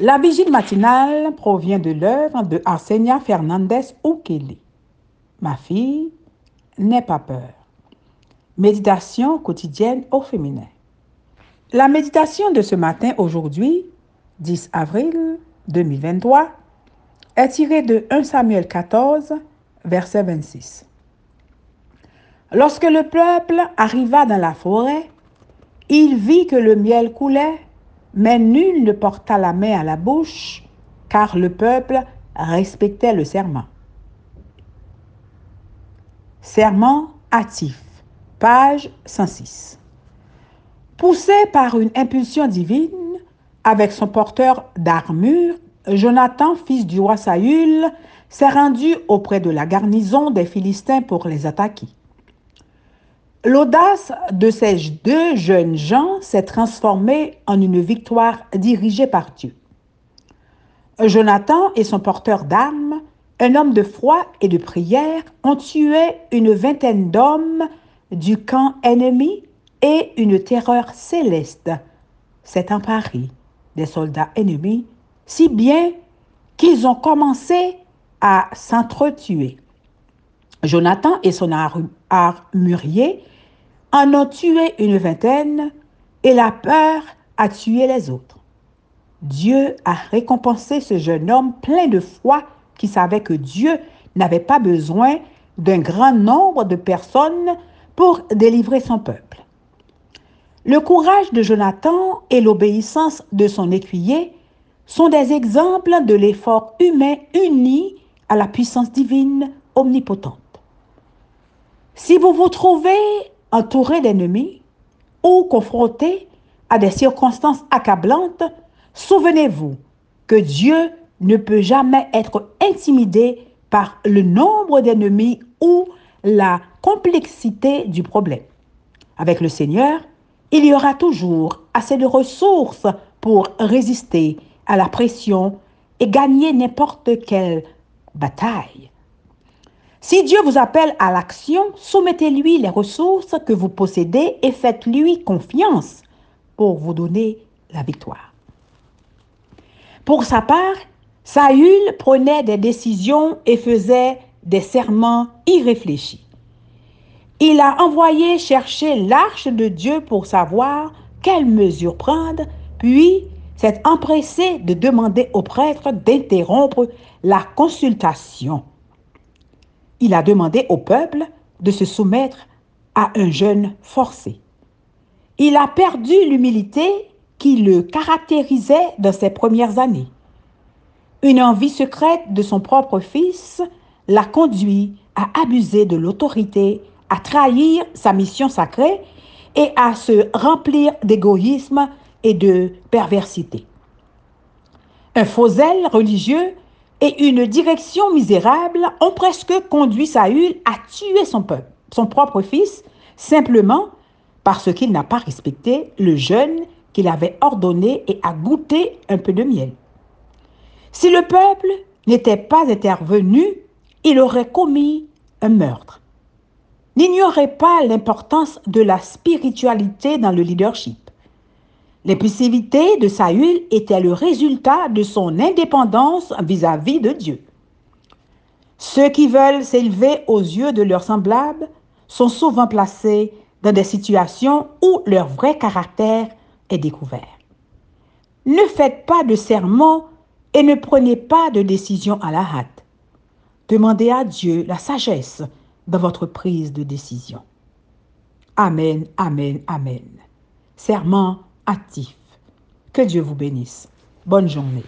La vigile matinale provient de l'œuvre de Arsenia Fernandez Ukele. Ma fille, n'aie pas peur. Méditation quotidienne au féminin. La méditation de ce matin, aujourd'hui, 10 avril 2023, est tirée de 1 Samuel 14, verset 26. Lorsque le peuple arriva dans la forêt, il vit que le miel coulait, mais nul ne porta la main à la bouche, car le peuple respectait le serment. Serment hâtif, page 106. Poussé par une impulsion divine, avec son porteur d'armure, Jonathan, fils du roi Saül, s'est rendu auprès de la garnison des Philistins pour les attaquer. L'audace de ces deux jeunes gens s'est transformée en une victoire dirigée par Dieu. Jonathan et son porteur d'armes, un homme de foi et de prière, ont tué une vingtaine d'hommes du camp ennemi et une terreur céleste s'est emparée des soldats ennemis, si bien qu'ils ont commencé à s'entretuer. Jonathan et son armurier en ont tué une vingtaine et la peur a tué les autres. Dieu a récompensé ce jeune homme plein de foi qui savait que Dieu n'avait pas besoin d'un grand nombre de personnes pour délivrer son peuple. Le courage de Jonathan et l'obéissance de son écuyer sont des exemples de l'effort humain uni à la puissance divine omnipotente. Si vous vous trouvez entouré d'ennemis ou confronté à des circonstances accablantes, souvenez-vous que Dieu ne peut jamais être intimidé par le nombre d'ennemis ou la complexité du problème. Avec le Seigneur, il y aura toujours assez de ressources pour résister à la pression et gagner n'importe quelle bataille. Si Dieu vous appelle à l'action, soumettez-lui les ressources que vous possédez et faites-lui confiance pour vous donner la victoire. Pour sa part, Saül prenait des décisions et faisait des serments irréfléchis. Il a envoyé chercher l'arche de Dieu pour savoir quelles mesures prendre, puis s'est empressé de demander au prêtre d'interrompre la consultation il a demandé au peuple de se soumettre à un jeûne forcé. Il a perdu l'humilité qui le caractérisait dans ses premières années. Une envie secrète de son propre fils l'a conduit à abuser de l'autorité, à trahir sa mission sacrée et à se remplir d'égoïsme et de perversité. Un faux zèle religieux et une direction misérable ont presque conduit Saül à tuer son peuple, son propre fils, simplement parce qu'il n'a pas respecté le jeûne qu'il avait ordonné et a goûté un peu de miel. Si le peuple n'était pas intervenu, il aurait commis un meurtre. N'ignorez pas l'importance de la spiritualité dans le leadership. L'impulsivité de Saül était le résultat de son indépendance vis-à-vis de Dieu. Ceux qui veulent s'élever aux yeux de leurs semblables sont souvent placés dans des situations où leur vrai caractère est découvert. Ne faites pas de sermons et ne prenez pas de décision à la hâte. Demandez à Dieu la sagesse dans votre prise de décision. Amen, amen, amen. Serment actif. Que Dieu vous bénisse. Bonne journée.